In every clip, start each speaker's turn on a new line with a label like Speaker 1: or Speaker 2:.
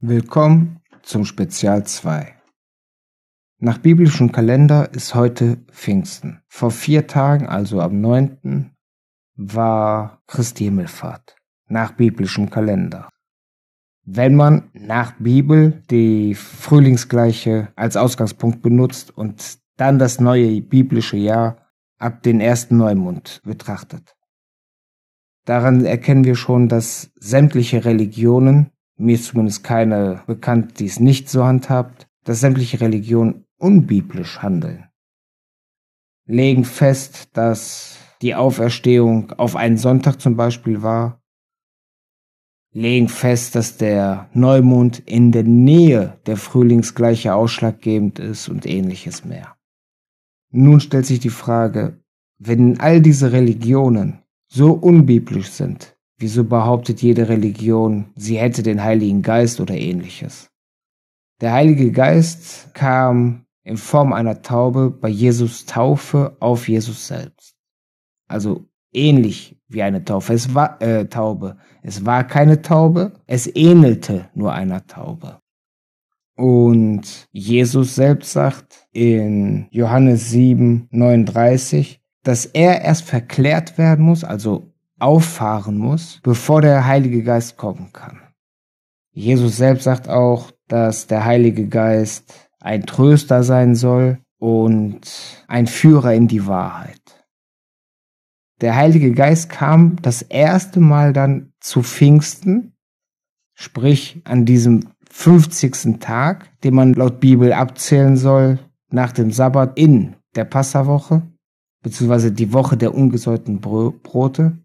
Speaker 1: Willkommen zum Spezial 2. Nach biblischem Kalender ist heute Pfingsten. Vor vier Tagen, also am 9., war Christi Himmelfahrt. Nach biblischem Kalender. Wenn man nach Bibel die Frühlingsgleiche als Ausgangspunkt benutzt und dann das neue biblische Jahr ab den ersten Neumond betrachtet. Daran erkennen wir schon, dass sämtliche Religionen mir ist zumindest keine bekannt, die es nicht so handhabt, dass sämtliche Religionen unbiblisch handeln. Legen fest, dass die Auferstehung auf einen Sonntag zum Beispiel war, legen fest, dass der Neumond in der Nähe der Frühlingsgleiche ausschlaggebend ist und ähnliches mehr. Nun stellt sich die Frage, wenn all diese Religionen so unbiblisch sind, Wieso behauptet jede Religion, sie hätte den Heiligen Geist oder ähnliches? Der Heilige Geist kam in Form einer Taube bei Jesus Taufe auf Jesus selbst. Also ähnlich wie eine Taufe. Es war äh, Taube. Es war keine Taube, es ähnelte nur einer Taube. Und Jesus selbst sagt in Johannes 7, 39, dass er erst verklärt werden muss, also auffahren muss, bevor der Heilige Geist kommen kann. Jesus selbst sagt auch, dass der Heilige Geist ein Tröster sein soll und ein Führer in die Wahrheit. Der Heilige Geist kam das erste Mal dann zu Pfingsten, sprich an diesem 50. Tag, den man laut Bibel abzählen soll, nach dem Sabbat in der Passawoche, beziehungsweise die Woche der ungesäuerten Brote.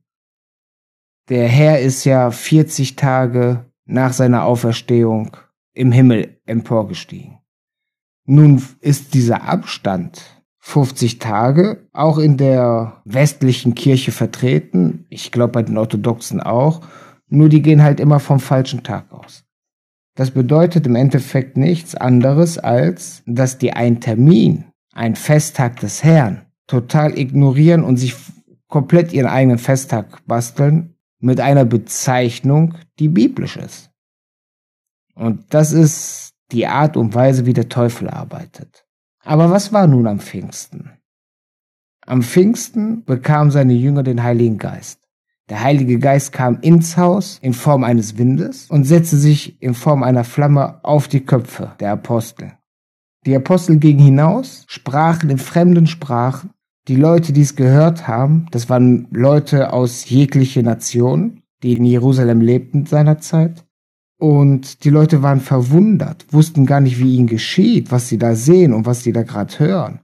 Speaker 1: Der Herr ist ja 40 Tage nach seiner Auferstehung im Himmel emporgestiegen. Nun ist dieser Abstand 50 Tage auch in der westlichen Kirche vertreten. Ich glaube bei den Orthodoxen auch. Nur die gehen halt immer vom falschen Tag aus. Das bedeutet im Endeffekt nichts anderes als, dass die einen Termin, einen Festtag des Herrn, total ignorieren und sich komplett ihren eigenen Festtag basteln mit einer Bezeichnung, die biblisch ist. Und das ist die Art und Weise, wie der Teufel arbeitet. Aber was war nun am Pfingsten? Am Pfingsten bekamen seine Jünger den Heiligen Geist. Der Heilige Geist kam ins Haus in Form eines Windes und setzte sich in Form einer Flamme auf die Köpfe der Apostel. Die Apostel gingen hinaus, sprachen in fremden Sprachen die Leute, die es gehört haben, das waren Leute aus jegliche Nation, die in Jerusalem lebten seinerzeit. Und die Leute waren verwundert, wussten gar nicht, wie ihnen geschieht, was sie da sehen und was sie da gerade hören.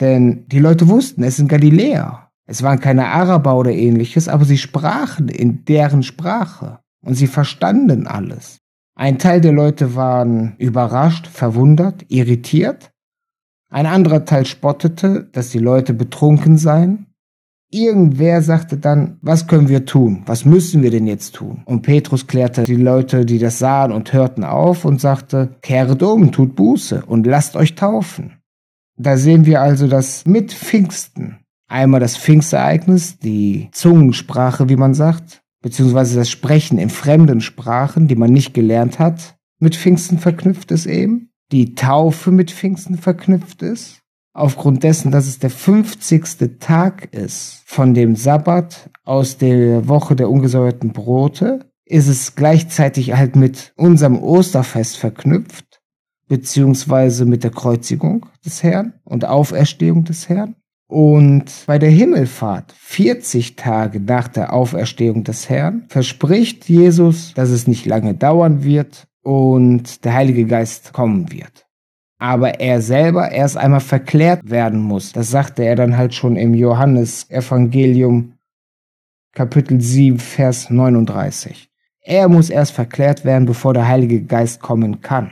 Speaker 1: Denn die Leute wussten, es sind Galiläer. Es waren keine Araber oder ähnliches, aber sie sprachen in deren Sprache und sie verstanden alles. Ein Teil der Leute waren überrascht, verwundert, irritiert ein anderer Teil spottete, dass die Leute betrunken seien. Irgendwer sagte dann, was können wir tun? Was müssen wir denn jetzt tun? Und Petrus klärte die Leute, die das sahen und hörten auf und sagte, kehret um, tut Buße und lasst euch taufen. Da sehen wir also, dass mit Pfingsten einmal das Pfingstereignis, die Zungensprache, wie man sagt, beziehungsweise das Sprechen in fremden Sprachen, die man nicht gelernt hat, mit Pfingsten verknüpft ist eben die Taufe mit Pfingsten verknüpft ist. Aufgrund dessen, dass es der 50. Tag ist von dem Sabbat aus der Woche der ungesäuerten Brote, ist es gleichzeitig halt mit unserem Osterfest verknüpft, beziehungsweise mit der Kreuzigung des Herrn und Auferstehung des Herrn. Und bei der Himmelfahrt, 40 Tage nach der Auferstehung des Herrn, verspricht Jesus, dass es nicht lange dauern wird und der Heilige Geist kommen wird. Aber er selber erst einmal verklärt werden muss. Das sagte er dann halt schon im Johannes Evangelium Kapitel 7, Vers 39. Er muss erst verklärt werden, bevor der Heilige Geist kommen kann.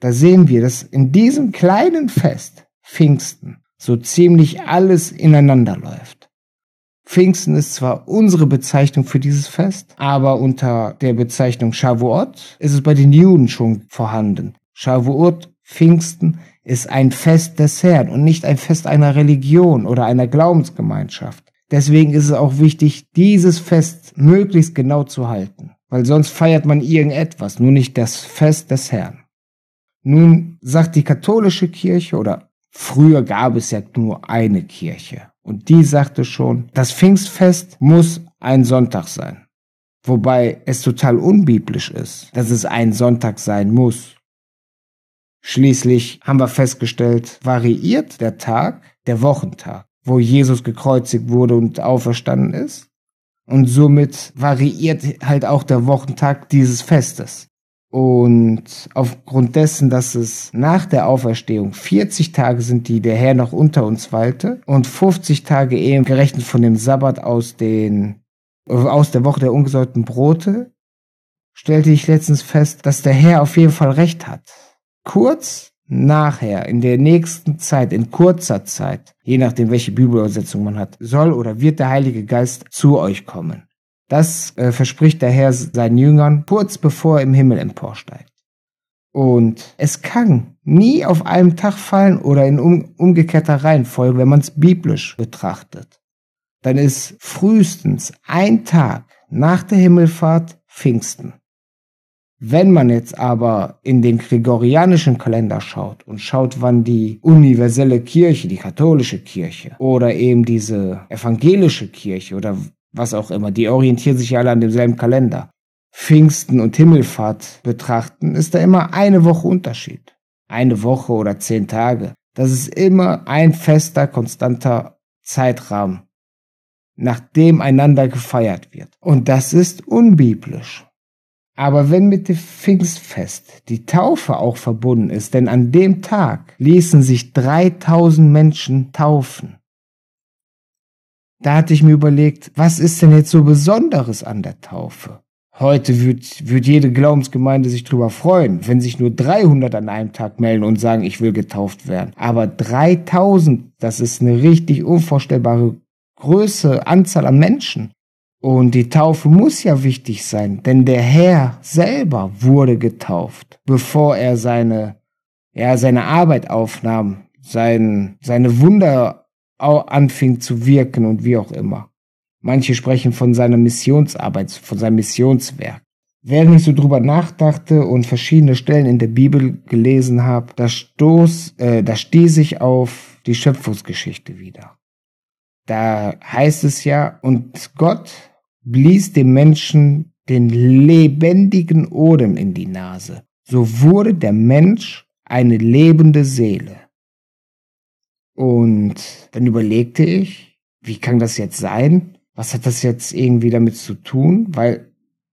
Speaker 1: Da sehen wir, dass in diesem kleinen Fest, Pfingsten, so ziemlich alles ineinander läuft. Pfingsten ist zwar unsere Bezeichnung für dieses Fest, aber unter der Bezeichnung Shavuot ist es bei den Juden schon vorhanden. Shavuot, Pfingsten, ist ein Fest des Herrn und nicht ein Fest einer Religion oder einer Glaubensgemeinschaft. Deswegen ist es auch wichtig, dieses Fest möglichst genau zu halten. weil sonst feiert man irgendetwas, nur nicht das Fest des Herrn. Nun sagt die katholische Kirche oder früher gab es ja nur eine Kirche und die sagte schon, das Pfingstfest muss ein Sonntag sein. Wobei es total unbiblisch ist, dass es ein Sonntag sein muss. Schließlich haben wir festgestellt, variiert der Tag, der Wochentag, wo Jesus gekreuzigt wurde und auferstanden ist. Und somit variiert halt auch der Wochentag dieses Festes. Und aufgrund dessen, dass es nach der Auferstehung 40 Tage sind, die der Herr noch unter uns walte und 50 Tage eben gerechnet von dem Sabbat aus den, aus der Woche der ungesäuerten Brote, stellte ich letztens fest, dass der Herr auf jeden Fall recht hat kurz nachher, in der nächsten Zeit, in kurzer Zeit, je nachdem, welche Bibelübersetzung man hat, soll oder wird der Heilige Geist zu euch kommen. Das äh, verspricht der Herr seinen Jüngern kurz bevor er im Himmel emporsteigt. Und es kann nie auf einem Tag fallen oder in um, umgekehrter Reihenfolge, wenn man es biblisch betrachtet. Dann ist frühestens ein Tag nach der Himmelfahrt Pfingsten. Wenn man jetzt aber in den gregorianischen Kalender schaut und schaut, wann die universelle Kirche, die katholische Kirche oder eben diese evangelische Kirche oder was auch immer, die orientieren sich ja alle an demselben Kalender, Pfingsten und Himmelfahrt betrachten, ist da immer eine Woche Unterschied. Eine Woche oder zehn Tage. Das ist immer ein fester, konstanter Zeitrahmen, nachdem einander gefeiert wird. Und das ist unbiblisch. Aber wenn mit dem Pfingstfest die Taufe auch verbunden ist, denn an dem Tag ließen sich 3000 Menschen taufen. Da hatte ich mir überlegt, was ist denn jetzt so Besonderes an der Taufe? Heute wird, wird jede Glaubensgemeinde sich drüber freuen, wenn sich nur 300 an einem Tag melden und sagen, ich will getauft werden. Aber 3000, das ist eine richtig unvorstellbare Größe, Anzahl an Menschen. Und die Taufe muss ja wichtig sein, denn der Herr selber wurde getauft, bevor er seine, ja, seine Arbeit aufnahm, sein, seine Wunder anfing zu wirken und wie auch immer. Manche sprechen von seiner Missionsarbeit, von seinem Missionswerk. Während ich so drüber nachdachte und verschiedene Stellen in der Bibel gelesen habe, da stoß, äh, da stieß ich auf die Schöpfungsgeschichte wieder. Da heißt es ja, und Gott blies dem Menschen den lebendigen Odem in die Nase. So wurde der Mensch eine lebende Seele. Und dann überlegte ich, wie kann das jetzt sein? Was hat das jetzt irgendwie damit zu tun? Weil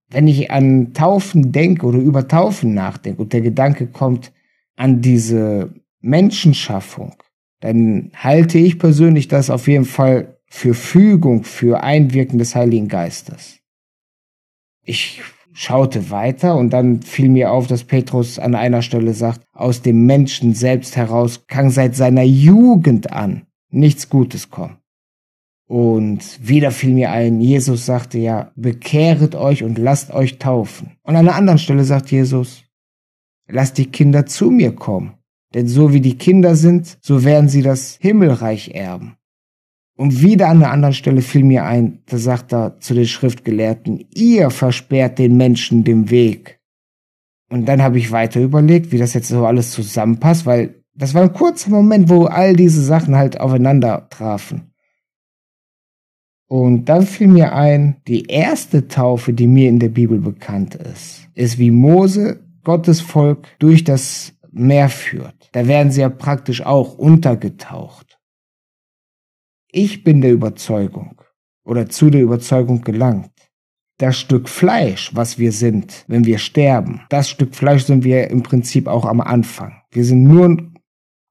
Speaker 1: wenn ich an Taufen denke oder über Taufen nachdenke und der Gedanke kommt an diese Menschenschaffung, dann halte ich persönlich das auf jeden Fall für Fügung, für Einwirken des Heiligen Geistes. Ich schaute weiter und dann fiel mir auf, dass Petrus an einer Stelle sagt, aus dem Menschen selbst heraus kann seit seiner Jugend an nichts Gutes kommen. Und wieder fiel mir ein, Jesus sagte ja, bekehret euch und lasst euch taufen. Und an einer anderen Stelle sagt Jesus, lasst die Kinder zu mir kommen. Denn so wie die Kinder sind, so werden sie das Himmelreich erben. Und wieder an einer anderen Stelle fiel mir ein, da sagt er zu den Schriftgelehrten, ihr versperrt den Menschen den Weg. Und dann habe ich weiter überlegt, wie das jetzt so alles zusammenpasst, weil das war ein kurzer Moment, wo all diese Sachen halt aufeinander trafen. Und dann fiel mir ein, die erste Taufe, die mir in der Bibel bekannt ist, ist wie Mose Gottes Volk durch das Meer führt. Da werden sie ja praktisch auch untergetaucht. Ich bin der Überzeugung oder zu der Überzeugung gelangt. Das Stück Fleisch, was wir sind, wenn wir sterben, das Stück Fleisch sind wir im Prinzip auch am Anfang. Wir sind nur,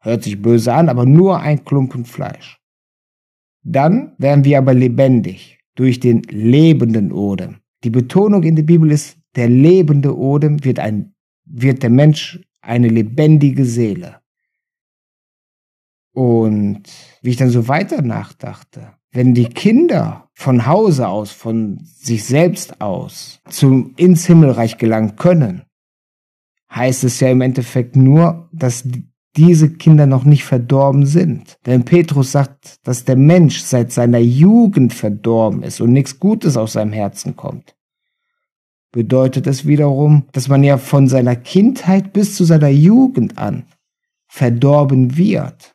Speaker 1: hört sich böse an, aber nur ein Klumpen Fleisch. Dann werden wir aber lebendig durch den lebenden Odem. Die Betonung in der Bibel ist, der lebende Odem wird ein, wird der Mensch eine lebendige Seele. Und wie ich dann so weiter nachdachte, wenn die Kinder von Hause aus, von sich selbst aus zum ins Himmelreich gelangen können, heißt es ja im Endeffekt nur, dass diese Kinder noch nicht verdorben sind. Denn Petrus sagt, dass der Mensch seit seiner Jugend verdorben ist und nichts Gutes aus seinem Herzen kommt. bedeutet es wiederum, dass man ja von seiner Kindheit bis zu seiner Jugend an verdorben wird.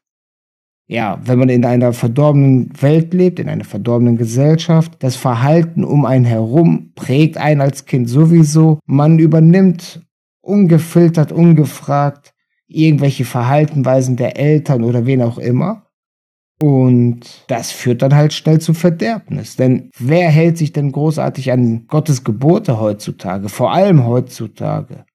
Speaker 1: Ja, wenn man in einer verdorbenen Welt lebt, in einer verdorbenen Gesellschaft, das Verhalten um einen herum prägt einen als Kind sowieso. Man übernimmt ungefiltert, ungefragt irgendwelche Verhaltenweisen der Eltern oder wen auch immer. Und das führt dann halt schnell zu Verderbnis. Denn wer hält sich denn großartig an Gottes Gebote heutzutage? Vor allem heutzutage.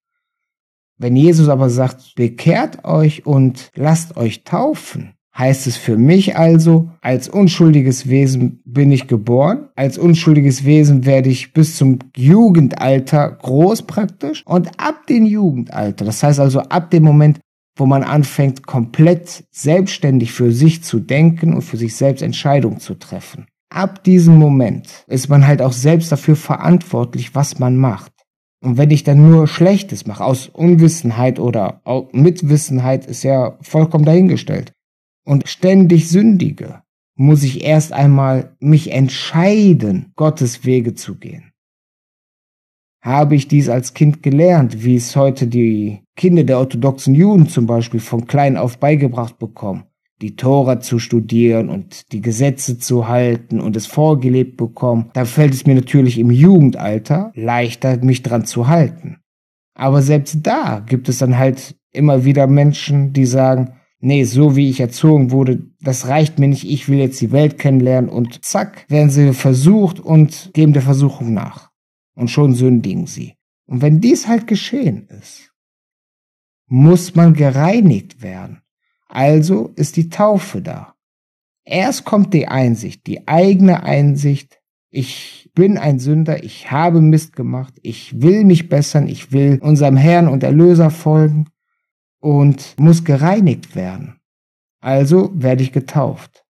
Speaker 1: Wenn Jesus aber sagt, bekehrt euch und lasst euch taufen, heißt es für mich also, als unschuldiges Wesen bin ich geboren, als unschuldiges Wesen werde ich bis zum Jugendalter groß praktisch und ab dem Jugendalter, das heißt also ab dem Moment, wo man anfängt, komplett selbstständig für sich zu denken und für sich selbst Entscheidungen zu treffen. Ab diesem Moment ist man halt auch selbst dafür verantwortlich, was man macht. Und wenn ich dann nur Schlechtes mache, aus Unwissenheit oder Mitwissenheit, ist ja vollkommen dahingestellt, und ständig sündige, muss ich erst einmal mich entscheiden, Gottes Wege zu gehen habe ich dies als Kind gelernt, wie es heute die Kinder der orthodoxen Juden zum Beispiel von klein auf beigebracht bekommen, die Tora zu studieren und die Gesetze zu halten und es vorgelebt bekommen, da fällt es mir natürlich im Jugendalter leichter, mich dran zu halten. Aber selbst da gibt es dann halt immer wieder Menschen, die sagen, nee, so wie ich erzogen wurde, das reicht mir nicht, ich will jetzt die Welt kennenlernen und zack, werden sie versucht und geben der Versuchung nach und schon sündigen sie. Und wenn dies halt geschehen ist, muss man gereinigt werden. Also ist die Taufe da. Erst kommt die Einsicht, die eigene Einsicht, ich bin ein Sünder, ich habe Mist gemacht, ich will mich bessern, ich will unserem Herrn und Erlöser folgen und muss gereinigt werden. Also werde ich getauft.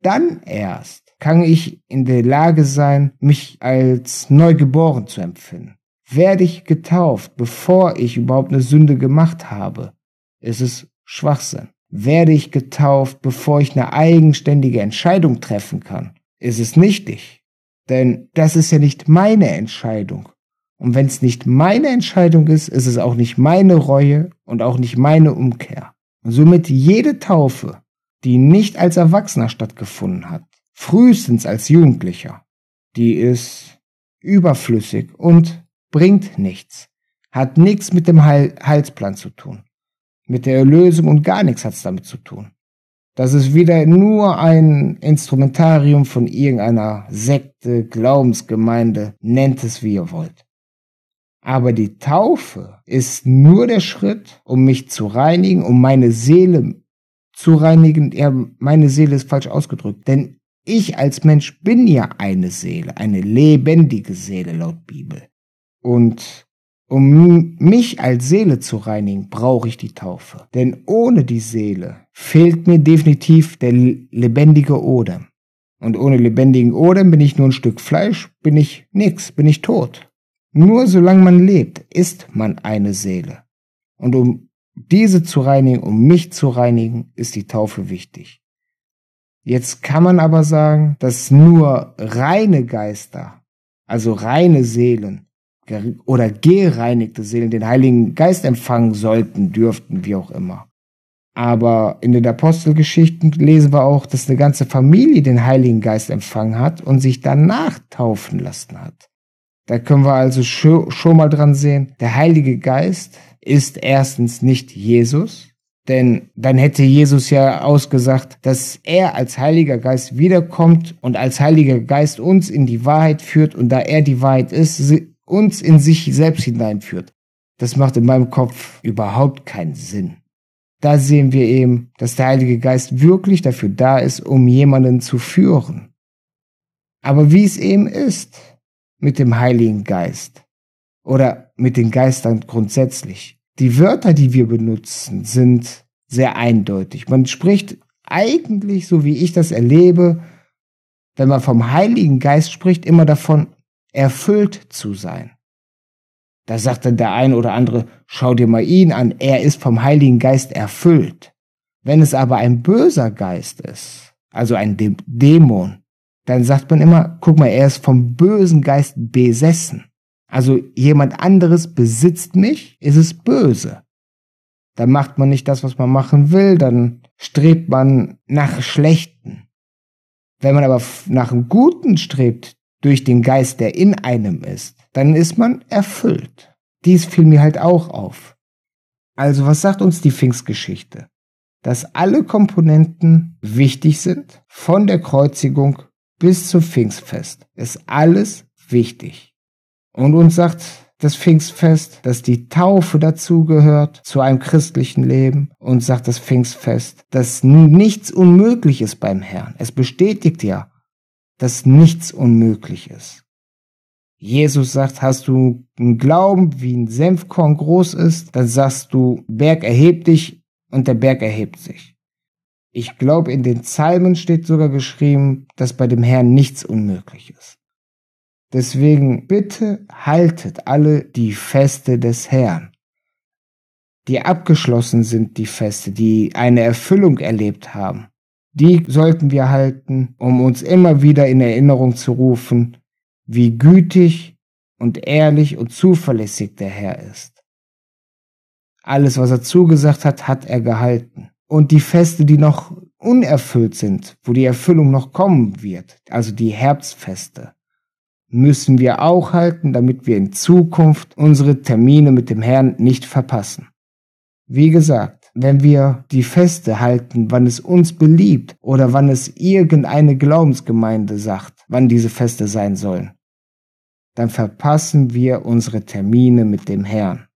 Speaker 1: Dann erst kann ich in der Lage sein, mich als neugeboren zu empfinden. Werde ich getauft, bevor ich überhaupt eine Sünde gemacht habe, ist es Schwachsinn. Werde ich getauft, bevor ich eine eigenständige Entscheidung treffen kann, ist es nichtig. Denn das ist ja nicht meine Entscheidung. Und wenn es nicht meine Entscheidung ist, ist es auch nicht meine Reue und auch nicht meine Umkehr. Und somit jede Taufe, die nicht als Erwachsener stattgefunden hat, frühestens als Jugendlicher, die ist überflüssig und bringt nichts, hat nichts mit dem Heil Heilsplan zu tun, mit der Erlösung und gar nichts hat es damit zu tun. Das ist wieder nur ein Instrumentarium von irgendeiner Sekte, Glaubensgemeinde, nennt es wie ihr wollt. Aber die Taufe ist nur der Schritt, um mich zu reinigen, um meine Seele zu reinigen. Ja, meine Seele ist falsch ausgedrückt, denn ich als Mensch bin ja eine Seele, eine lebendige Seele laut Bibel. Und um mich als Seele zu reinigen, brauche ich die Taufe. Denn ohne die Seele fehlt mir definitiv der lebendige Odem. Und ohne lebendigen Odem bin ich nur ein Stück Fleisch, bin ich nix, bin ich tot. Nur solange man lebt, ist man eine Seele. Und um diese zu reinigen, um mich zu reinigen, ist die Taufe wichtig. Jetzt kann man aber sagen, dass nur reine Geister, also reine Seelen oder gereinigte Seelen den Heiligen Geist empfangen sollten, dürften, wie auch immer. Aber in den Apostelgeschichten lesen wir auch, dass eine ganze Familie den Heiligen Geist empfangen hat und sich danach taufen lassen hat. Da können wir also schon mal dran sehen, der Heilige Geist ist erstens nicht Jesus, denn dann hätte Jesus ja ausgesagt, dass er als Heiliger Geist wiederkommt und als Heiliger Geist uns in die Wahrheit führt und da er die Wahrheit ist, uns in sich selbst hineinführt. Das macht in meinem Kopf überhaupt keinen Sinn. Da sehen wir eben, dass der Heilige Geist wirklich dafür da ist, um jemanden zu führen. Aber wie es eben ist mit dem Heiligen Geist oder mit den Geistern grundsätzlich, die Wörter, die wir benutzen, sind sehr eindeutig. Man spricht eigentlich, so wie ich das erlebe, wenn man vom Heiligen Geist spricht, immer davon, erfüllt zu sein. Da sagt dann der eine oder andere, schau dir mal ihn an, er ist vom Heiligen Geist erfüllt. Wenn es aber ein böser Geist ist, also ein Dämon, dann sagt man immer, guck mal, er ist vom bösen Geist besessen. Also jemand anderes besitzt mich, ist es böse. Dann macht man nicht das, was man machen will, dann strebt man nach Schlechten. Wenn man aber nach dem Guten strebt, durch den Geist, der in einem ist, dann ist man erfüllt. Dies fiel mir halt auch auf. Also was sagt uns die Pfingstgeschichte? Dass alle Komponenten wichtig sind, von der Kreuzigung bis zum Pfingstfest ist alles wichtig. Und uns sagt das Pfingstfest, dass die Taufe dazugehört zu einem christlichen Leben und sagt das Pfingstfest, dass nichts unmöglich ist beim Herrn. Es bestätigt ja, dass nichts unmöglich ist. Jesus sagt, hast du einen Glauben, wie ein Senfkorn groß ist, dann sagst du, Berg erhebt dich und der Berg erhebt sich. Ich glaube, in den Psalmen steht sogar geschrieben, dass bei dem Herrn nichts unmöglich ist. Deswegen bitte haltet alle die Feste des Herrn, die abgeschlossen sind, die Feste, die eine Erfüllung erlebt haben. Die sollten wir halten, um uns immer wieder in Erinnerung zu rufen, wie gütig und ehrlich und zuverlässig der Herr ist. Alles, was er zugesagt hat, hat er gehalten. Und die Feste, die noch unerfüllt sind, wo die Erfüllung noch kommen wird, also die Herbstfeste, müssen wir auch halten, damit wir in Zukunft unsere Termine mit dem Herrn nicht verpassen. Wie gesagt, wenn wir die Feste halten, wann es uns beliebt oder wann es irgendeine Glaubensgemeinde sagt, wann diese Feste sein sollen, dann verpassen wir unsere Termine mit dem Herrn.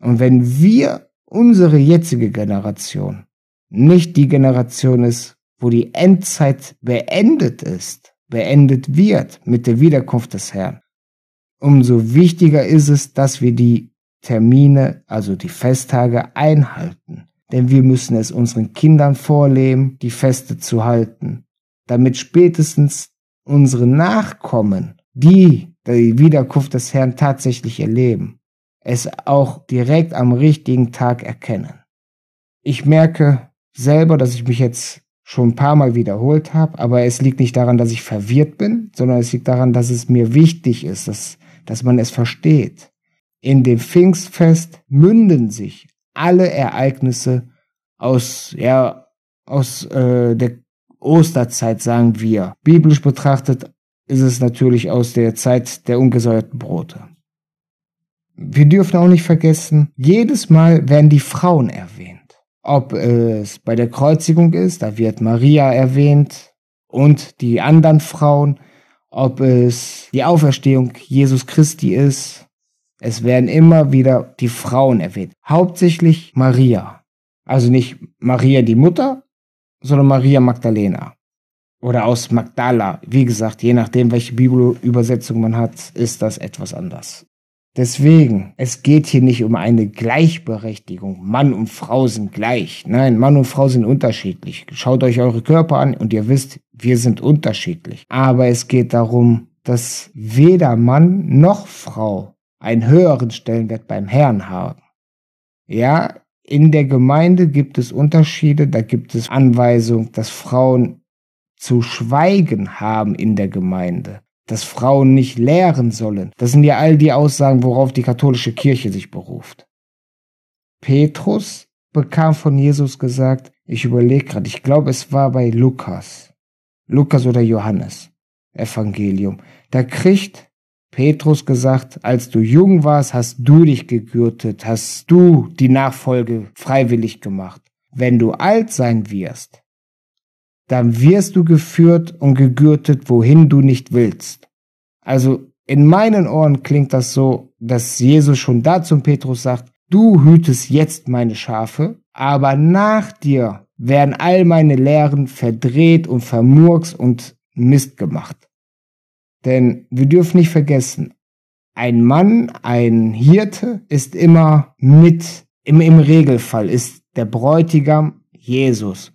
Speaker 1: Und wenn wir, unsere jetzige Generation, nicht die Generation ist, wo die Endzeit beendet ist, beendet wird mit der Wiederkunft des Herrn, umso wichtiger ist es, dass wir die Termine, also die Festtage einhalten. Denn wir müssen es unseren Kindern vorleben, die Feste zu halten, damit spätestens unsere Nachkommen, die die Wiederkunft des Herrn tatsächlich erleben, es auch direkt am richtigen Tag erkennen. Ich merke selber, dass ich mich jetzt schon ein paar Mal wiederholt habe, aber es liegt nicht daran, dass ich verwirrt bin, sondern es liegt daran, dass es mir wichtig ist, dass, dass man es versteht. In dem Pfingstfest münden sich alle Ereignisse aus, ja, aus äh, der Osterzeit, sagen wir. Biblisch betrachtet ist es natürlich aus der Zeit der ungesäuerten Brote. Wir dürfen auch nicht vergessen, jedes Mal werden die Frauen erwähnt. Ob es bei der Kreuzigung ist, da wird Maria erwähnt und die anderen Frauen, ob es die Auferstehung Jesus Christi ist, es werden immer wieder die Frauen erwähnt. Hauptsächlich Maria. Also nicht Maria die Mutter, sondern Maria Magdalena oder aus Magdala. Wie gesagt, je nachdem, welche Bibelübersetzung man hat, ist das etwas anders. Deswegen, es geht hier nicht um eine Gleichberechtigung. Mann und Frau sind gleich. Nein, Mann und Frau sind unterschiedlich. Schaut euch eure Körper an und ihr wisst, wir sind unterschiedlich. Aber es geht darum, dass weder Mann noch Frau einen höheren Stellenwert beim Herrn haben. Ja, in der Gemeinde gibt es Unterschiede, da gibt es Anweisungen, dass Frauen zu schweigen haben in der Gemeinde, dass Frauen nicht lehren sollen. Das sind ja all die Aussagen, worauf die katholische Kirche sich beruft. Petrus bekam von Jesus gesagt, ich überlege gerade, ich glaube es war bei Lukas, Lukas oder Johannes Evangelium, da kriegt Petrus gesagt, als du jung warst, hast du dich gegürtet, hast du die Nachfolge freiwillig gemacht. Wenn du alt sein wirst, dann wirst du geführt und gegürtet, wohin du nicht willst. Also in meinen Ohren klingt das so, dass Jesus schon da zum Petrus sagt, du hütest jetzt meine Schafe, aber nach dir werden all meine Lehren verdreht und vermurks und Mist gemacht. Denn wir dürfen nicht vergessen, ein Mann, ein Hirte ist immer mit, im, im Regelfall ist der Bräutigam Jesus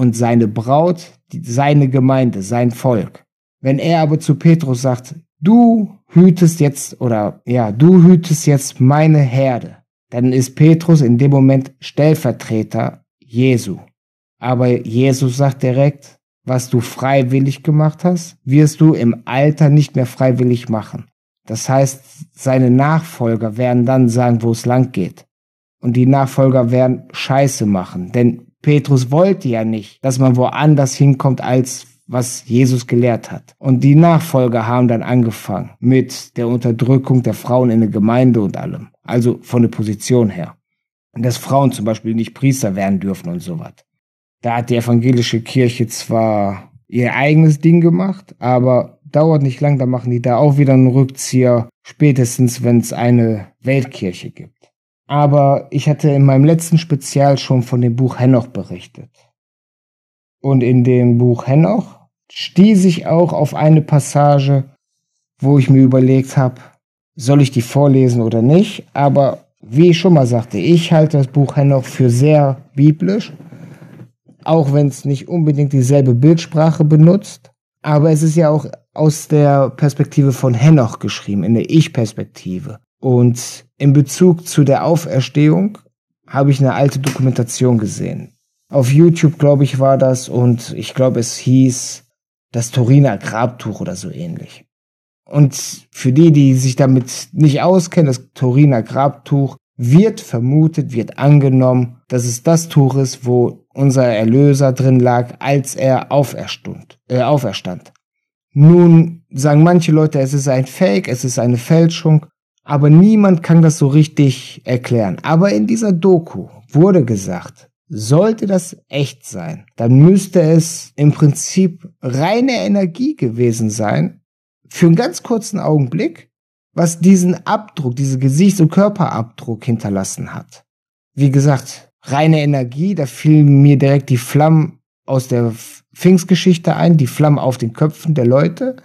Speaker 1: und seine Braut, seine Gemeinde, sein Volk. Wenn er aber zu Petrus sagt, du hütest jetzt oder ja, du hütest jetzt meine Herde, dann ist Petrus in dem Moment Stellvertreter Jesu. Aber Jesus sagt direkt, was du freiwillig gemacht hast, wirst du im Alter nicht mehr freiwillig machen. Das heißt, seine Nachfolger werden dann sagen, wo es lang geht. Und die Nachfolger werden Scheiße machen. Denn Petrus wollte ja nicht, dass man woanders hinkommt, als was Jesus gelehrt hat. Und die Nachfolger haben dann angefangen mit der Unterdrückung der Frauen in der Gemeinde und allem. Also von der Position her. Dass Frauen zum Beispiel nicht Priester werden dürfen und sowas. Da hat die evangelische Kirche zwar ihr eigenes Ding gemacht, aber dauert nicht lang, da machen die da auch wieder einen Rückzieher, spätestens wenn es eine Weltkirche gibt. Aber ich hatte in meinem letzten Spezial schon von dem Buch Henoch berichtet. Und in dem Buch Henoch stieß ich auch auf eine Passage, wo ich mir überlegt habe, soll ich die vorlesen oder nicht. Aber wie ich schon mal sagte, ich halte das Buch Henoch für sehr biblisch, auch wenn es nicht unbedingt dieselbe Bildsprache benutzt. Aber es ist ja auch aus der Perspektive von Henoch geschrieben, in der Ich-Perspektive. Und in Bezug zu der Auferstehung habe ich eine alte Dokumentation gesehen. Auf YouTube, glaube ich, war das und ich glaube, es hieß das Turiner Grabtuch oder so ähnlich. Und für die, die sich damit nicht auskennen, das Turiner Grabtuch wird vermutet, wird angenommen, dass es das Tuch ist, wo unser Erlöser drin lag, als er auferstund, äh, auferstand. Nun sagen manche Leute, es ist ein Fake, es ist eine Fälschung, aber niemand kann das so richtig erklären. Aber in dieser Doku wurde gesagt, sollte das echt sein, dann müsste es im Prinzip reine Energie gewesen sein, für einen ganz kurzen Augenblick, was diesen Abdruck, diesen Gesichts- und Körperabdruck hinterlassen hat. Wie gesagt, reine Energie, da fielen mir direkt die Flammen aus der Pfingstgeschichte ein, die Flammen auf den Köpfen der Leute.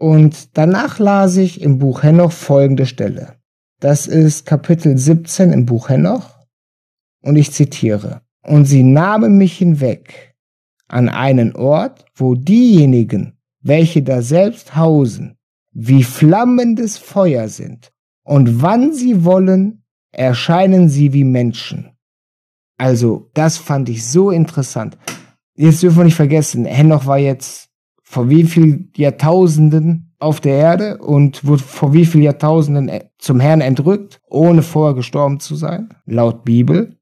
Speaker 1: Und danach las ich im Buch Henoch folgende Stelle. Das ist Kapitel 17 im Buch Henoch. Und ich zitiere. Und sie nahmen mich hinweg an einen Ort, wo diejenigen, welche da selbst hausen, wie flammendes Feuer sind. Und wann sie wollen, erscheinen sie wie Menschen. Also, das fand ich so interessant. Jetzt dürfen wir nicht vergessen, Henoch war jetzt vor wie vielen Jahrtausenden auf der Erde und wurde vor wie vielen Jahrtausenden äh, zum Herrn entrückt, ohne vorher gestorben zu sein, laut Bibel.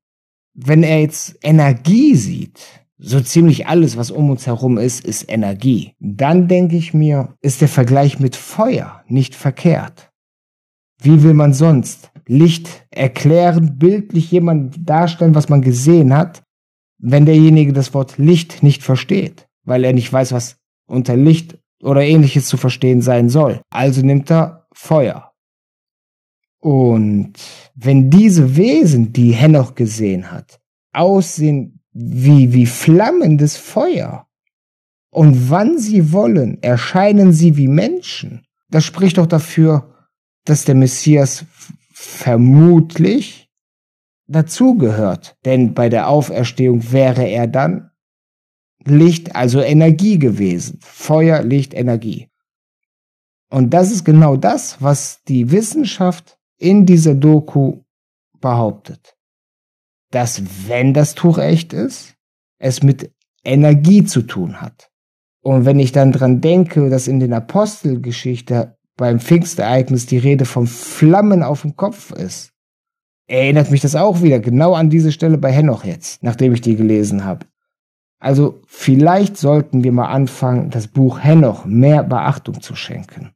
Speaker 1: Wenn er jetzt Energie sieht, so ziemlich alles, was um uns herum ist, ist Energie, dann denke ich mir, ist der Vergleich mit Feuer nicht verkehrt. Wie will man sonst Licht erklären, bildlich jemand darstellen, was man gesehen hat, wenn derjenige das Wort Licht nicht versteht, weil er nicht weiß, was unter Licht oder ähnliches zu verstehen sein soll. Also nimmt er Feuer. Und wenn diese Wesen, die Henoch gesehen hat, aussehen wie, wie flammendes Feuer, und wann sie wollen, erscheinen sie wie Menschen, das spricht doch dafür, dass der Messias vermutlich dazugehört. Denn bei der Auferstehung wäre er dann Licht, also Energie gewesen. Feuer, Licht, Energie. Und das ist genau das, was die Wissenschaft in dieser Doku behauptet. Dass wenn das Tuch echt ist, es mit Energie zu tun hat. Und wenn ich dann dran denke, dass in den Apostelgeschichte beim Pfingstereignis die Rede von Flammen auf dem Kopf ist, erinnert mich das auch wieder genau an diese Stelle bei Henoch jetzt, nachdem ich die gelesen habe. Also vielleicht sollten wir mal anfangen, das Buch Henoch mehr Beachtung zu schenken.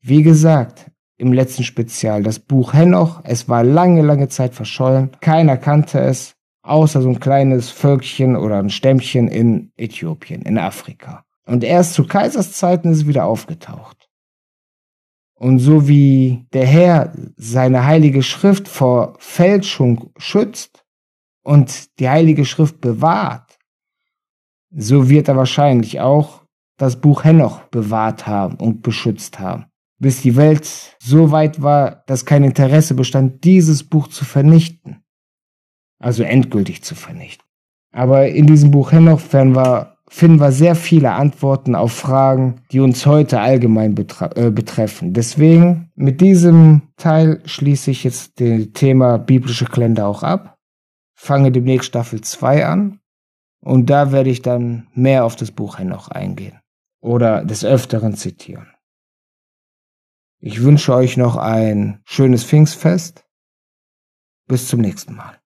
Speaker 1: Wie gesagt, im letzten Spezial, das Buch Henoch, es war lange, lange Zeit verschollen, keiner kannte es, außer so ein kleines Völkchen oder ein Stämmchen in Äthiopien, in Afrika. Und erst zu Kaisers Zeiten ist es wieder aufgetaucht. Und so wie der Herr seine heilige Schrift vor Fälschung schützt und die heilige Schrift bewahrt, so wird er wahrscheinlich auch das Buch Henoch bewahrt haben und beschützt haben, bis die Welt so weit war, dass kein Interesse bestand, dieses Buch zu vernichten, also endgültig zu vernichten. Aber in diesem Buch Henoch finden wir sehr viele Antworten auf Fragen, die uns heute allgemein betre äh, betreffen. Deswegen, mit diesem Teil schließe ich jetzt das Thema biblische Kalender auch ab, fange demnächst Staffel 2 an und da werde ich dann mehr auf das Buch noch eingehen oder des Öfteren zitieren. Ich wünsche euch noch ein schönes Pfingstfest. Bis zum nächsten Mal.